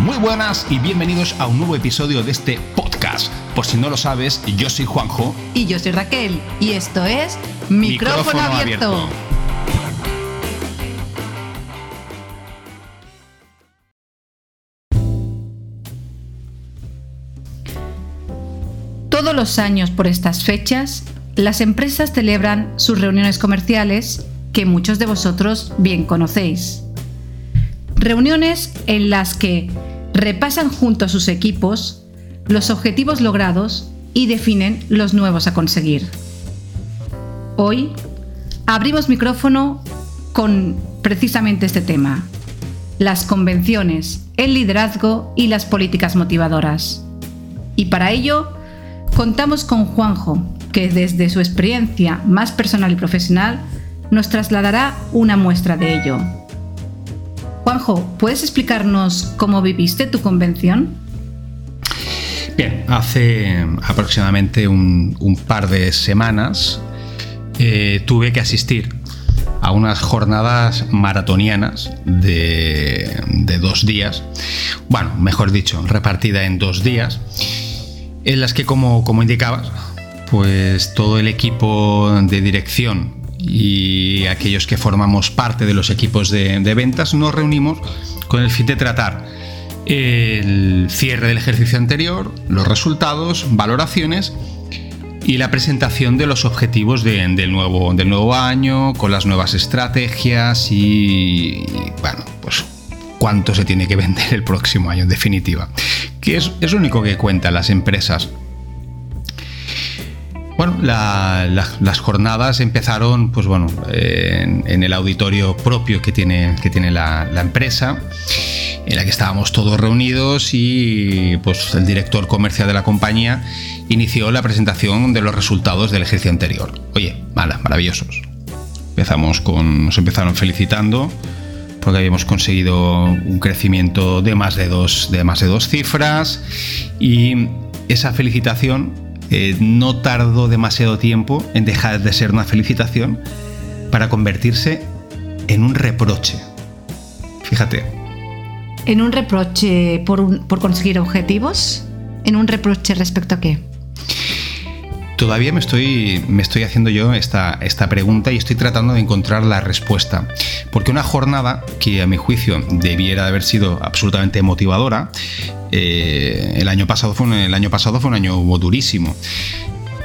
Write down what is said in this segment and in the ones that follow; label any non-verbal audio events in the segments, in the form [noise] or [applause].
Muy buenas y bienvenidos a un nuevo episodio de este podcast. Por si no lo sabes, yo soy Juanjo. Y yo soy Raquel. Y esto es Micrófono, abierto. Todos los años por estas fechas, las empresas celebran sus reuniones comerciales que muchos de vosotros bien conocéis. Reuniones en las que repasan junto a sus equipos los objetivos logrados y definen los nuevos a conseguir. Hoy abrimos micrófono con precisamente este tema, las convenciones, el liderazgo y las políticas motivadoras. Y para ello contamos con Juanjo, que desde su experiencia más personal y profesional nos trasladará una muestra de ello. Juanjo, ¿puedes explicarnos cómo viviste tu convención? Bien, hace aproximadamente un, par de semanas eh, tuve que asistir a unas jornadas maratonianas de, dos días, bueno, mejor dicho, repartida en dos días, en las que, como, como indicabas, pues todo el equipo de dirección y aquellos que formamos parte de los equipos de, ventas nos reunimos con el fin de tratar el cierre del ejercicio anterior, los resultados, valoraciones y la presentación de los objetivos del, nuevo, del nuevo año, con las nuevas estrategias y, bueno, pues cuánto se tiene que vender el próximo año en definitiva. Que es, es lo único que cuentan las empresas bueno, las jornadas empezaron, pues bueno, en, el auditorio propio que tiene, que tiene la, empresa, en la que estábamos todos reunidos y pues el director comercial de la compañía inició la presentación de los resultados del ejercicio anterior. Oye, mala, maravillosos. Empezamos con, nos empezaron felicitando porque habíamos conseguido un crecimiento de más de dos, de más de dos cifras y esa felicitación eh, no tardó demasiado tiempo en dejar de ser una felicitación para convertirse en un reproche. Fíjate. ¿En un reproche por, por conseguir objetivos? ¿En un reproche respecto a qué? Todavía me estoy, me estoy haciendo yo esta, esta pregunta y estoy tratando de encontrar la respuesta. Porque una jornada que a mi juicio debiera de haber sido absolutamente motivadora, eh, el, año pasado fue un, el año pasado fue un año durísimo.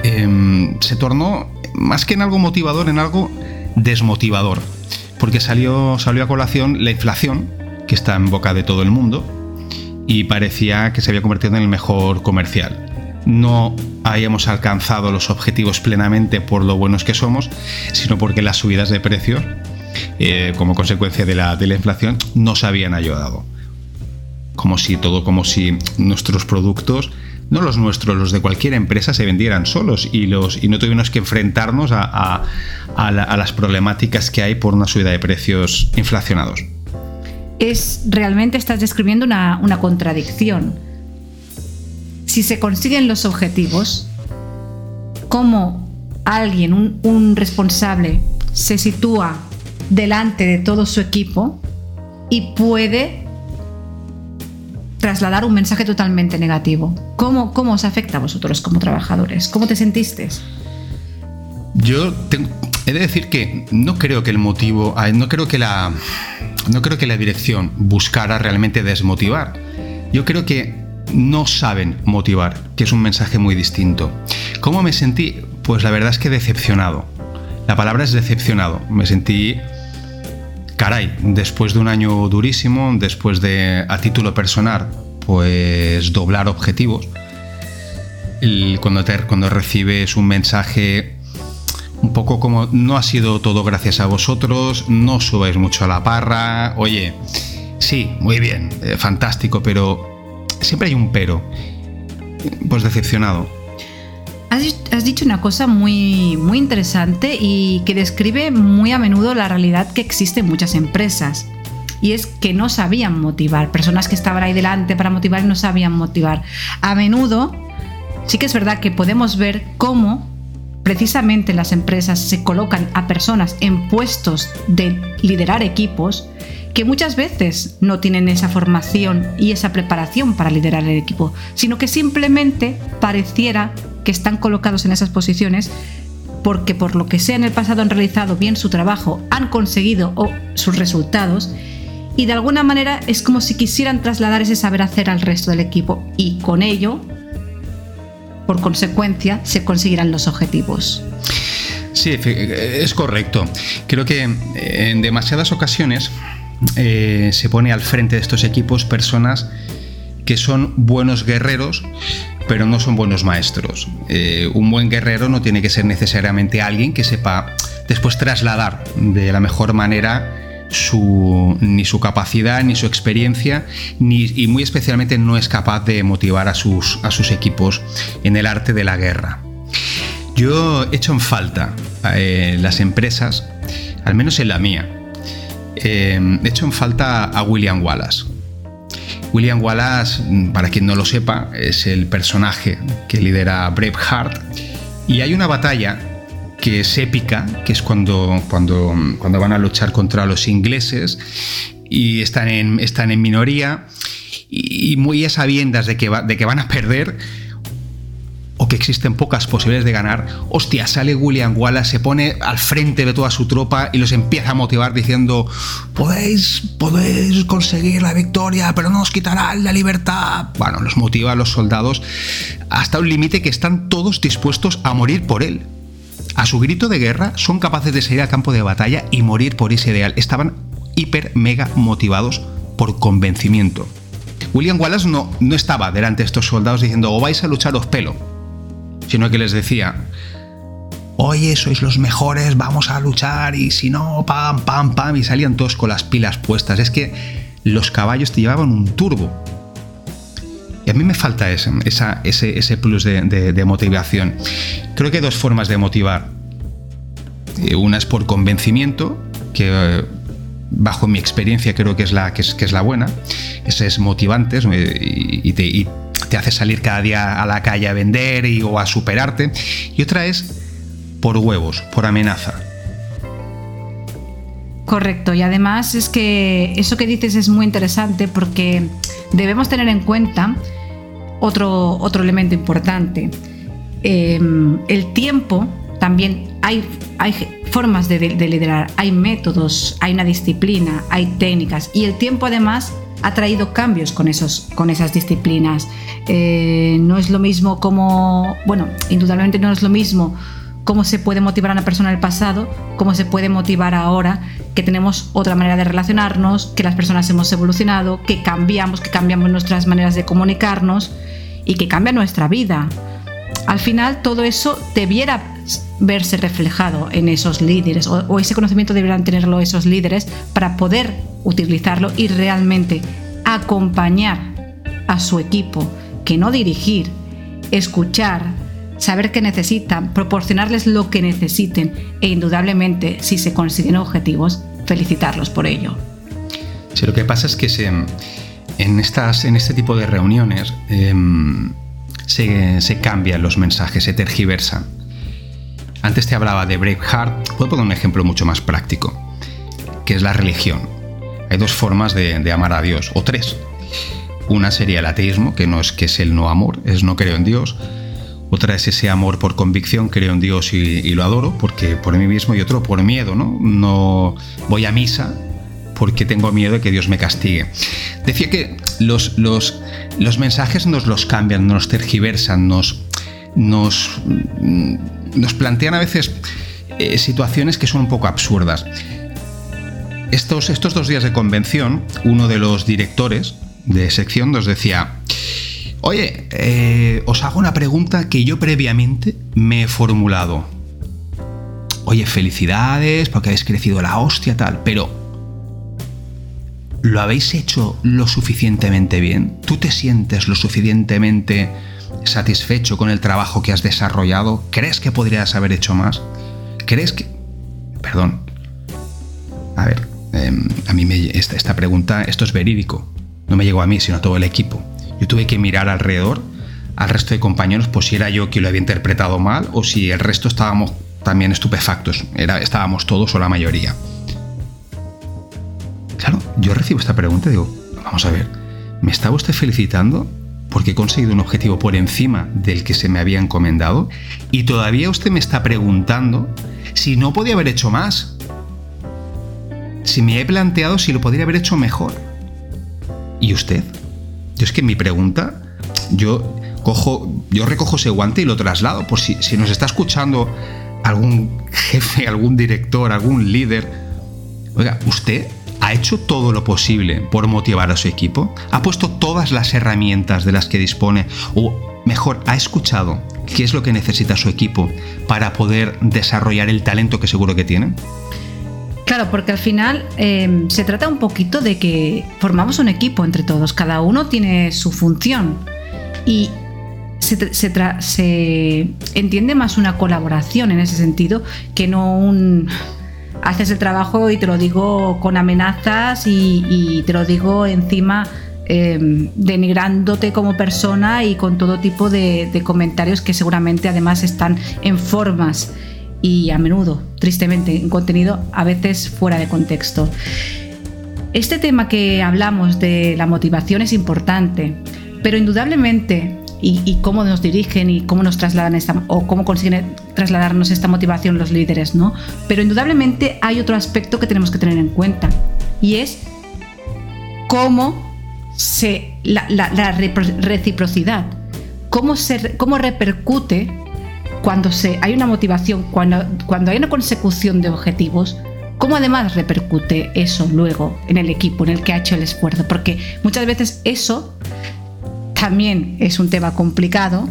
Em, se tornó más que en algo motivador, en algo desmotivador. Porque salió, salió a colación la inflación, que está en boca de todo el mundo, y parecía que se había convertido en el mejor comercial no hayamos alcanzado los objetivos plenamente por lo buenos que somos, sino porque las subidas de precios, eh, como consecuencia de la, inflación, nos habían ayudado. Como si todo, como si nuestros productos, no los nuestros, los de cualquier empresa, se vendieran solos y, los, y no tuvimos que enfrentarnos a, las problemáticas que hay por una subida de precios inflacionados. Es realmente estás describiendo una contradicción si se consiguen los objetivos, cómo alguien, un, responsable, se sitúa delante de todo su equipo y puede trasladar un mensaje totalmente negativo. ¿Cómo, ¿Cómo, os afecta a vosotros como trabajadores? ¿Cómo te sentiste? Yo he de decir que no creo que el motivo, no creo que la, no creo que la dirección buscara realmente desmotivar. Yo creo que no saben motivar, que es un mensaje muy distinto. ¿Cómo me sentí? Pues la verdad es que decepcionado. La palabra es decepcionado. Me sentí, caray, después de un año durísimo, después de, a título personal, pues doblar objetivos. cuando, te, cuando recibes un mensaje un poco como no ha sido todo gracias a vosotros, no subáis mucho a la parra, oye, sí, muy bien, eh, fantástico, pero siempre hay un pero. Pues decepcionado. Has, dicho una cosa muy, muy interesante y que describe muy a menudo la realidad que existe en muchas empresas. Y es que no sabían motivar. Personas que estaban ahí delante para motivar no sabían motivar. A menudo, sí que es verdad que podemos ver cómo precisamente las empresas se colocan a personas en puestos de liderar equipos que muchas veces no tienen esa formación y esa preparación para liderar el equipo, sino que simplemente pareciera que están colocados en esas posiciones porque por lo que sea en el pasado han realizado bien su trabajo, han conseguido sus resultados y de alguna manera es como si quisieran trasladar ese saber hacer al resto del equipo y con ello, por consecuencia, se conseguirán los objetivos. Sí, es correcto. Creo que en demasiadas ocasiones eh, se pone al frente de estos equipos personas que son buenos guerreros, pero no son buenos maestros. Eh, un buen guerrero no tiene que ser necesariamente alguien que sepa después trasladar de la mejor manera ni su capacidad, ni su experiencia, ni, y muy especialmente no es capaz de motivar a sus, a sus equipos en el arte de la guerra. Yo he hecho en falta eh, las empresas, al menos en la mía, eh, he hecho en falta a William Wallace. William Wallace, para quien no lo sepa, es el personaje que lidera Braveheart. Y hay una batalla que es épica, que es cuando, cuando, cuando van a luchar contra los ingleses y están en, están en minoría y muy a sabiendas de que, de que van a perder, que existen pocas posibilidades de ganar, hostia, sale William Wallace, se pone al frente de toda su tropa y los empieza a motivar diciendo, podéis, podéis conseguir la victoria, pero no os quitarán la libertad. Bueno, los motiva a los soldados hasta un límite que están todos dispuestos a morir por él. A su grito de guerra son capaces de salir al campo de batalla y morir por ese ideal. Estaban hiper mega motivados por convencimiento. William Wallace no, no estaba delante de estos soldados diciendo o vais a luchar os pelo sino que les decía, oye, sois los mejores, vamos a luchar y si no, pam, pam, pam, y salían todos con las pilas puestas. Es que los caballos te llevaban un turbo. Y a mí me falta ese, ese, plus de, motivación. Creo que hay dos formas de motivar. Eh, una es por convencimiento, que eh, bajo mi experiencia creo que es la, que es, que es la buena. Ese es motivante y, te, y te hace salir cada día a la calle a vender y, o a superarte. Y otra es por huevos, por amenaza. Correcto, y además es que eso que dices es muy interesante porque debemos tener en cuenta otro, otro elemento importante. Em, el tiempo también hay, hay formas de, de, liderar, hay métodos, hay una disciplina, hay técnicas y el tiempo además ha traído cambios con, esos, con esas disciplinas. Eh, no es lo mismo como, bueno, indudablemente no es lo mismo cómo se puede motivar a una persona en el pasado, cómo se puede motivar ahora, que tenemos otra manera de relacionarnos, que las personas hemos evolucionado, que cambiamos, que cambiamos nuestras maneras de comunicarnos y que cambia nuestra vida. Al final todo eso debiera verse reflejado en esos líderes o, ese conocimiento deberán tenerlo esos líderes para poder utilizarlo y realmente acompañar a su equipo, que no dirigir, escuchar, saber qué necesitan, proporcionarles lo que necesiten e indudablemente, si se consiguen objetivos, felicitarlos por ello. Sí, lo que pasa es que en, estas, en este tipo de reuniones em, se, cambian los mensajes, se tergiversan. Antes te hablaba de Braveheart, puedo poner un ejemplo mucho más práctico, que es la religión. Hay dos formas de, amar a Dios, o tres. Una sería el ateísmo, que no es que es el no amor, es no creo en Dios. Otra es ese amor por convicción, creo en Dios y, lo adoro, porque por mí mismo, y otro por miedo, ¿no? No voy a misa porque tengo miedo de que Dios me castigue. Decía que los, los, los mensajes nos los cambian, nos tergiversan, nos, nos, nos plantean a veces eh, situaciones que son un poco absurdas. Estos, estos dos días de convención, uno de los directores de sección nos decía, oye, eh, os hago una pregunta que yo previamente me he formulado. Oye, felicidades porque habéis crecido la hostia tal, pero ¿lo habéis hecho lo suficientemente bien? ¿Tú te sientes lo suficientemente satisfecho con el trabajo que has desarrollado? ¿Crees que podrías haber hecho más? ¿Crees que... Perdón. A ver, Em, a mí me, esta, pregunta, esto es verídico, no me llegó a mí, sino a todo el equipo. Yo tuve que mirar alrededor al resto de compañeros, pues si era yo quien lo había interpretado mal o si el resto estábamos también estupefactos, era, estábamos todos o la mayoría. Claro, yo recibo esta pregunta y digo, vamos a ver, ¿me estaba usted felicitando porque he conseguido un objetivo por encima del que se me había encomendado? Y todavía usted me está preguntando si no podía haber hecho más. Si me he planteado si lo podría haber hecho mejor. ¿Y usted? Yo es que mi pregunta, yo cojo, yo recojo ese guante y lo traslado. Por si, si nos está escuchando algún [laughs] jefe, algún director, algún líder. Oiga, ¿usted hecho todo lo posible por motivar a su equipo? ¿Ha puesto todas las herramientas de las que dispone? O mejor, ¿ha escuchado qué es lo que necesita su equipo para poder desarrollar el talento que seguro que tiene? Claro, porque al final eh, se trata un poquito de que formamos un equipo entre todos, cada uno tiene su función y se, entiende más una colaboración en ese sentido que no un haces el trabajo y te lo digo con amenazas y, te lo digo encima eh, denigrándote como persona y con todo tipo de, comentarios que seguramente además están en formas y a menudo, tristemente, en contenido a veces fuera de contexto. Este tema que hablamos de la motivación es importante, pero indudablemente, y, cómo nos dirigen y cómo nos trasladan esta, o cómo consiguen trasladarnos esta motivación los líderes, ¿no? Pero indudablemente hay otro aspecto que tenemos que tener en cuenta, y es cómo se, la, reciprocidad, cómo, se, cómo repercute cuando se, hay una motivación, cuando, cuando hay una consecución de objetivos, ¿cómo además repercute eso luego en el equipo en el que ha hecho el esfuerzo? Porque muchas veces eso también es un tema complicado,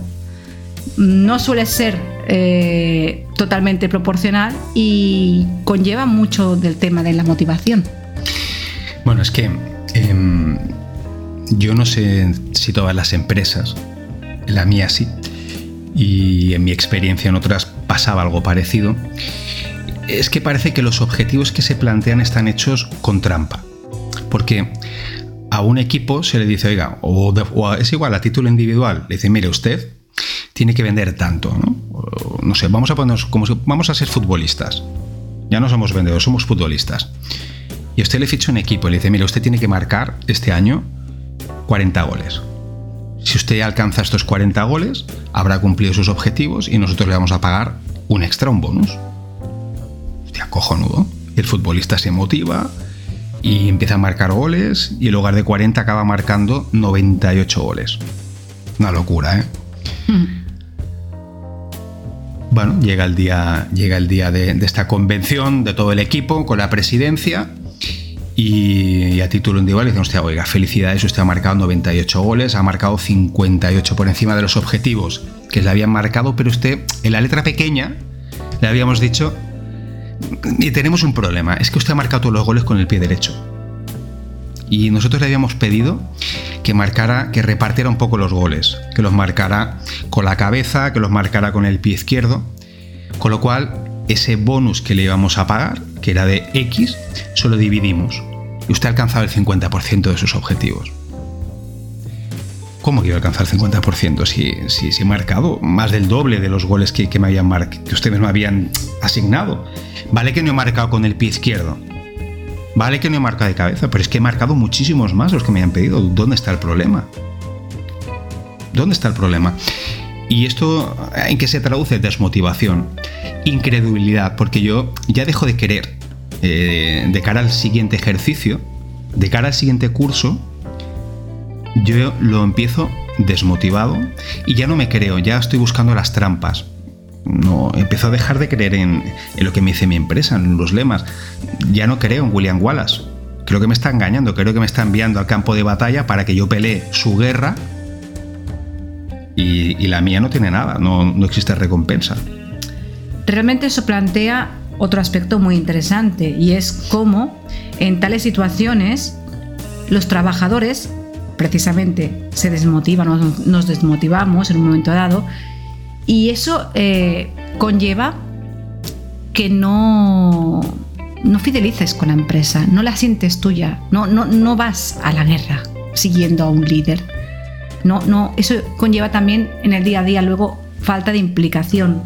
no suele ser eh, totalmente proporcional y conlleva mucho del tema de la motivación. Bueno, es que em, yo no sé si todas las empresas, la mía sí, y en mi experiencia en otras pasaba algo parecido, es que parece que los objetivos que se plantean están hechos con trampa. Porque a un equipo se le dice, oiga, o, es igual a título individual, le dice, mire, usted tiene que vender tanto, ¿no? no sé, vamos a ponernos como vamos a ser futbolistas. Ya no somos vendedores, somos futbolistas. Y usted le ficha un equipo y le dice, mire, usted tiene que marcar este año 40 goles. Si usted alcanza estos 40 goles, habrá cumplido sus objetivos y nosotros le vamos a pagar un extra, un bonus. Hostia, cojonudo. El futbolista se motiva y empieza a marcar goles y en lugar de 40 acaba marcando 98 goles. Una locura, ¿eh? Hmm. Bueno, llega el día, llega el día de esta convención de todo el equipo con la presidencia y, a título individual dicen, hostia, oiga, felicidades, usted ha marcado 98 goles, ha marcado 58 por encima de los objetivos que le habían marcado, pero usted en la letra pequeña le habíamos dicho, y tenemos un problema, es que usted ha marcado todos los goles con el pie derecho. Y nosotros le habíamos pedido que marcara, que repartiera un poco los goles, que los marcara con la cabeza, que los marcara con el pie izquierdo, con lo cual ese bonus que le íbamos a pagar, que era de X, solo dividimos. Y usted ha alcanzado el 50% de sus objetivos. ¿Cómo que a alcanzar el 50% si, si, si, he marcado más del doble de los goles que, me habían que ustedes me habían asignado? Vale que no he marcado con el pie izquierdo. Vale que no he marcado de cabeza, pero es que he marcado muchísimos más los que me han pedido. ¿Dónde está el problema? ¿Dónde está el problema? ¿Y esto en qué se traduce? Desmotivación, incredulidad, porque yo ya dejo de querer eh, de cara al siguiente ejercicio, de cara al siguiente curso, yo lo empiezo desmotivado y ya no me creo, ya estoy buscando las trampas. No, empiezo a dejar de creer en, lo que me dice mi empresa, en los lemas. Ya no creo en William Wallace. Creo que me está engañando, creo que me está enviando al campo de batalla para que yo pelee su guerra y, la mía no tiene nada, no, no existe recompensa. Realmente eso plantea otro aspecto muy interesante y es cómo en tales situaciones los trabajadores precisamente se desmotivan, nos desmotivamos en un momento dado y eso eh, conlleva que no, no fidelices con la empresa, no la sientes tuya, no, no, no vas a la guerra siguiendo a un líder no, no, eso conlleva también en el día a día luego falta de implicación.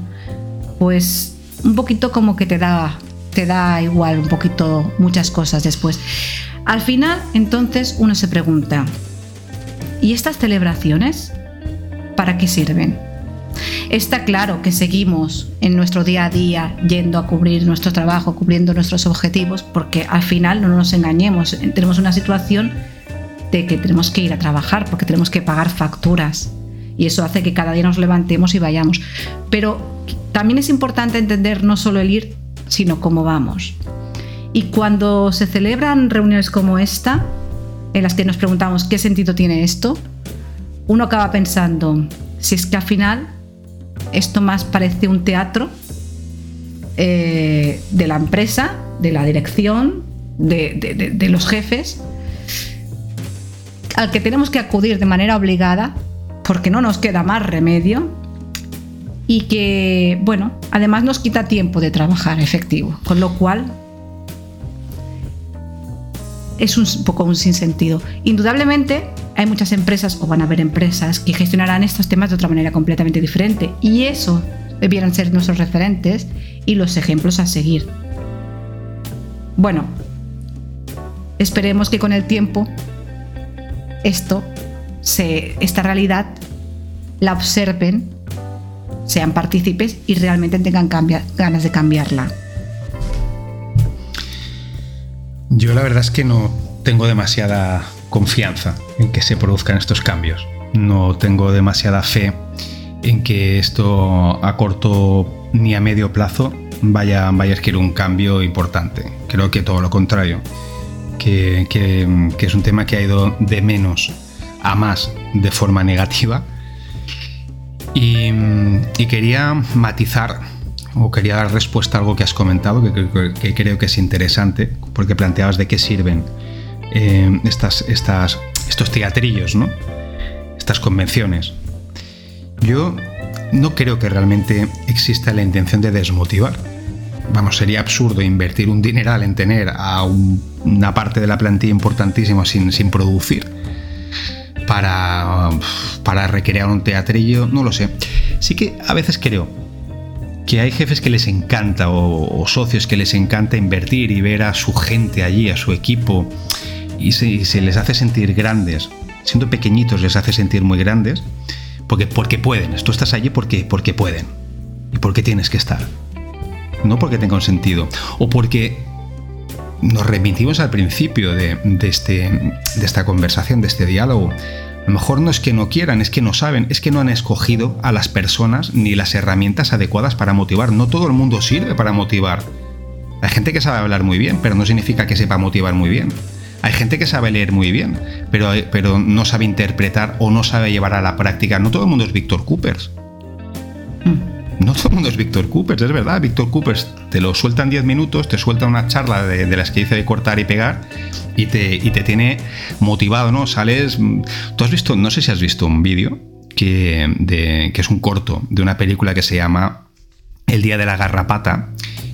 Pues un poquito como que te da, te da igual un poquito muchas cosas después. Al final, entonces, uno se pregunta, ¿y estas celebraciones? ¿Para qué sirven? Está claro que seguimos en nuestro día a día yendo a cubrir nuestro trabajo, cubriendo nuestros objetivos, porque al final no nos engañemos, tenemos una situación de que tenemos que ir a trabajar porque tenemos que pagar facturas y eso hace que cada día nos levantemos y vayamos. Pero también es importante entender no solo el ir, sino cómo vamos. Y cuando se celebran reuniones como esta, en las que nos preguntamos qué sentido tiene esto, uno acaba pensando, si es que al final esto más parece un teatro eh, de la empresa, de la dirección, de, los jefes, al que tenemos que acudir de manera obligada, porque no nos queda más remedio, y que, bueno, además nos quita tiempo de trabajar efectivo, con lo cual es un poco un sinsentido. Indudablemente hay muchas empresas o van a haber empresas que gestionarán estos temas de otra manera completamente diferente y eso debieran ser nuestros referentes y los ejemplos a seguir. Bueno, esperemos que con el tiempo esto, se, esta realidad, la observen, sean partícipes y realmente tengan ganas de cambiarla. Yo la verdad es que no tengo demasiada confianza en que se produzcan estos cambios. No tengo demasiada fe en que esto a corto ni a medio plazo vaya, a adquirir un cambio importante. Creo que todo lo contrario, que, es un tema que ha ido de menos a más de forma negativa. Y quería matizar o quería dar respuesta a algo que has comentado, que, creo que es interesante, porque planteabas de qué sirven eh, estas, estas, estos teatrillos, ¿no? estas convenciones. Yo no creo que realmente exista la intención de desmotivar. Vamos, sería absurdo invertir un dineral en tener a una parte de la plantilla importantísima sin, sin producir para, para recrear un teatrillo, no lo sé. Sí que a veces creo que hay jefes que les encanta o, socios que les encanta invertir y ver a su gente allí, a su equipo, y se, les hace sentir grandes. Siendo pequeñitos les hace sentir muy grandes, porque, porque pueden. Tú estás allí porque, porque pueden. Y porque tienes que estar. No porque tenga un sentido. O porque nos remitimos al principio de, este, de esta conversación, de este diálogo lo mejor no es que no quieran, es que no saben, es que no han escogido a las personas ni las herramientas adecuadas para motivar. No todo el mundo sirve para motivar. Hay gente que sabe hablar muy bien, pero no significa que sepa motivar muy bien. Hay gente que sabe leer muy bien, pero, pero no sabe interpretar o no sabe llevar a la práctica. No todo el mundo es Víctor Coopers. No todo el mundo es Víctor Coopers, es verdad. Víctor Coopers te lo suelta en 10 minutos, te suelta una charla de, las que dice de cortar y pegar y te, te tiene motivado, ¿no? Sales. Tú has visto, no sé si has visto un vídeo que, que es un corto de una película que se llama El Día de la Garrapata.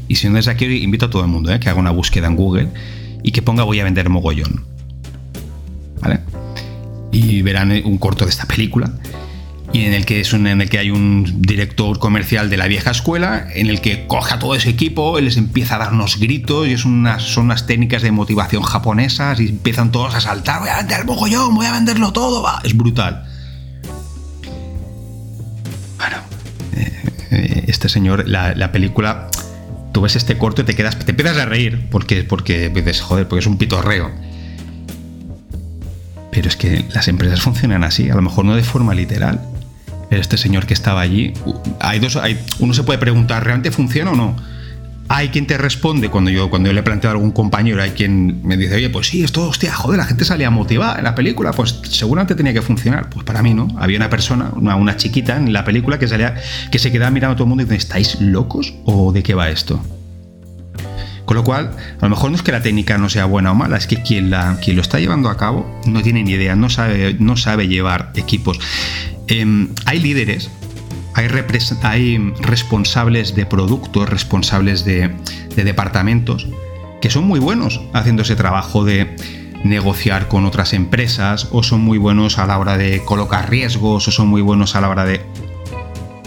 Y si no es aquí, invito a todo el mundo ¿eh? que haga una búsqueda en Google y que ponga voy a vender mogollón. ¿Vale? Y verán un corto de esta película y en el que es en el que hay un director comercial de la vieja escuela en el que coja todo ese equipo y les empieza a dar unos gritos y es unas, son unas técnicas de motivación japonesas y empiezan todos a saltar voy a vender el mogollón voy a venderlo todo va. es brutal bueno eh, este señor la, película tú ves este corto y te quedas te empiezas a reír porque porque dices joder porque es un pitorreo pero es que las empresas funcionan así, a lo mejor no de forma literal, este señor que estaba allí. Hay dos, hay, uno se puede preguntar, ¿realmente funciona o no? Hay quien te responde cuando yo, cuando yo le planteo a algún compañero, hay quien me dice, oye, pues sí, esto, hostia, joder, la gente salía motivada en la película, pues seguramente tenía que funcionar. Pues para mí no. Había una persona, una, una chiquita en la película que salía, que se quedaba mirando a todo el mundo y dice, ¿estáis locos? ¿O de qué va esto? Con lo cual, a lo mejor no es que la técnica no sea buena o mala, es que quien, la, quien lo está llevando a cabo no tiene ni idea, no sabe, no sabe llevar equipos. Em, hay líderes, hay, responsables de productos, responsables de, departamentos, que son muy buenos haciendo ese trabajo de negociar con otras empresas, o son muy buenos a la hora de colocar riesgos, o son muy buenos a la hora de...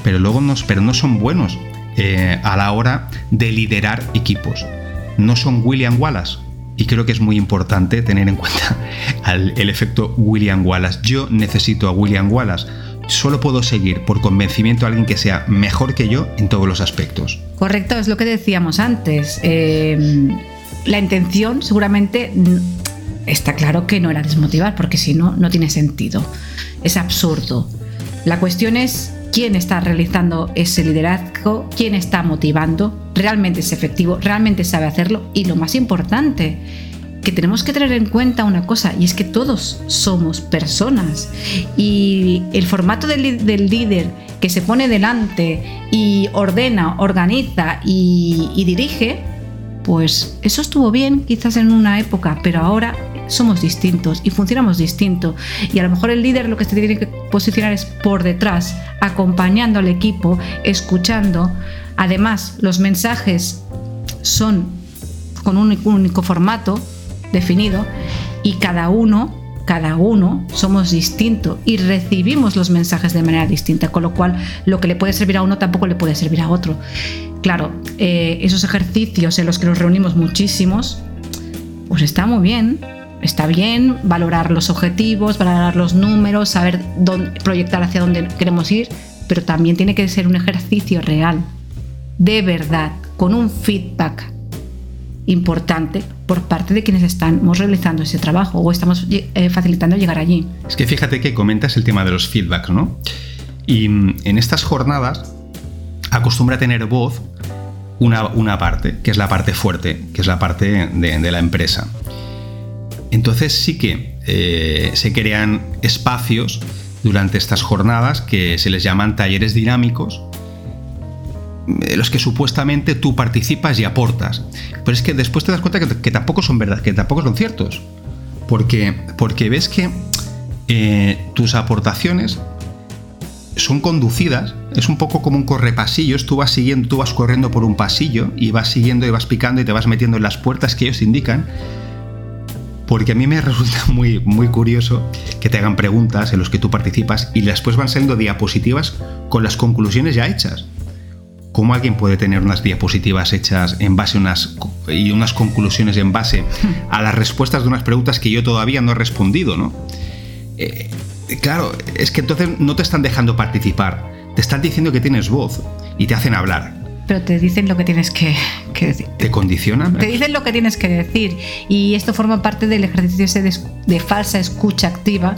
Pero luego no, pero no son buenos eh, a la hora de liderar equipos. No son William Wallace, y creo que es muy importante tener en cuenta [laughs] el efecto William Wallace. Yo necesito a William Wallace. Solo puedo seguir por convencimiento a alguien que sea mejor que yo en todos los aspectos. Correcto, es lo que decíamos antes. Eh, la intención seguramente está claro que no era desmotivar, porque si no, no tiene sentido. Es absurdo. La cuestión es quién está realizando ese liderazgo, quién está motivando, realmente es efectivo, realmente sabe hacerlo y lo más importante, que tenemos que tener en cuenta una cosa y es que todos somos personas y el formato del, líder que se pone delante y ordena, organiza y dirige, pues eso estuvo bien quizás en una época, pero ahora somos distintos y funcionamos distinto. Y a lo mejor el líder lo que se tiene que posicionar es por detrás, acompañando al equipo, escuchando. Además, los mensajes son con un único formato definido y cada uno, cada uno somos distintos y recibimos los mensajes de manera distinta, con lo cual lo que le puede servir a uno tampoco le puede servir a otro. Claro, eh, esos ejercicios en los que nos reunimos muchísimos, pues está muy bien, está bien valorar los objetivos, valorar los números, saber dónde, proyectar hacia dónde queremos ir, pero también tiene que ser un ejercicio real, de verdad, con un feedback importante por parte de quienes estamos realizando ese trabajo o estamos eh, facilitando llegar allí. Es que fíjate que comentas el tema de los feedbacks, ¿no? Y mm, en estas jornadas acostumbra a tener voz una, una, parte, que es la parte fuerte, que es la parte de la empresa. Entonces sí que eh, se crean espacios durante estas jornadas que se les llaman talleres dinámicos, en los que supuestamente tú participas y aportas. Pero es que después te das cuenta que, tampoco son verdad, que tampoco son ciertos. Porque, porque ves que eh, tus aportaciones son conducidas, es un poco como un correpasillos, tú vas siguiendo, tú vas corriendo por un pasillo y vas siguiendo y vas picando y te vas metiendo en las puertas que ellos indican porque a mí me [laughs] resulta muy, muy curioso que te hagan preguntas en los que tú participas y después van saliendo diapositivas con las conclusiones ya hechas. ¿Cómo alguien puede tener unas diapositivas hechas en base a unas y unas conclusiones en base a las respuestas de unas preguntas que yo todavía no he respondido, ¿no? Eh, claro, es que entonces no te están dejando participar, te están diciendo que tienes voz y te hacen hablar pero te dicen lo que tienes que, decir. ¿Te condicionan? Te dicen lo que tienes que decir. Y esto forma parte del ejercicio ese de, falsa escucha activa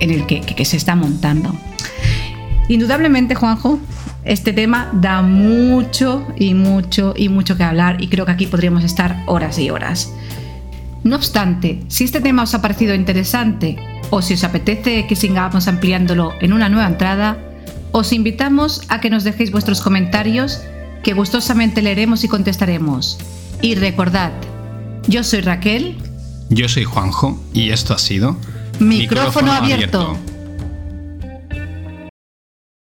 en el que, que se está montando. Indudablemente, Juanjo, este tema da mucho y mucho y mucho que hablar y creo que aquí podríamos estar horas y horas. No obstante, si este tema os ha parecido interesante o si os apetece que sigamos ampliándolo en una nueva entrada, os invitamos a que nos dejéis vuestros comentarios que gustosamente leeremos y contestaremos. Y recordad, yo soy Raquel. Yo soy Juanjo y esto ha sido Micrófono, abierto.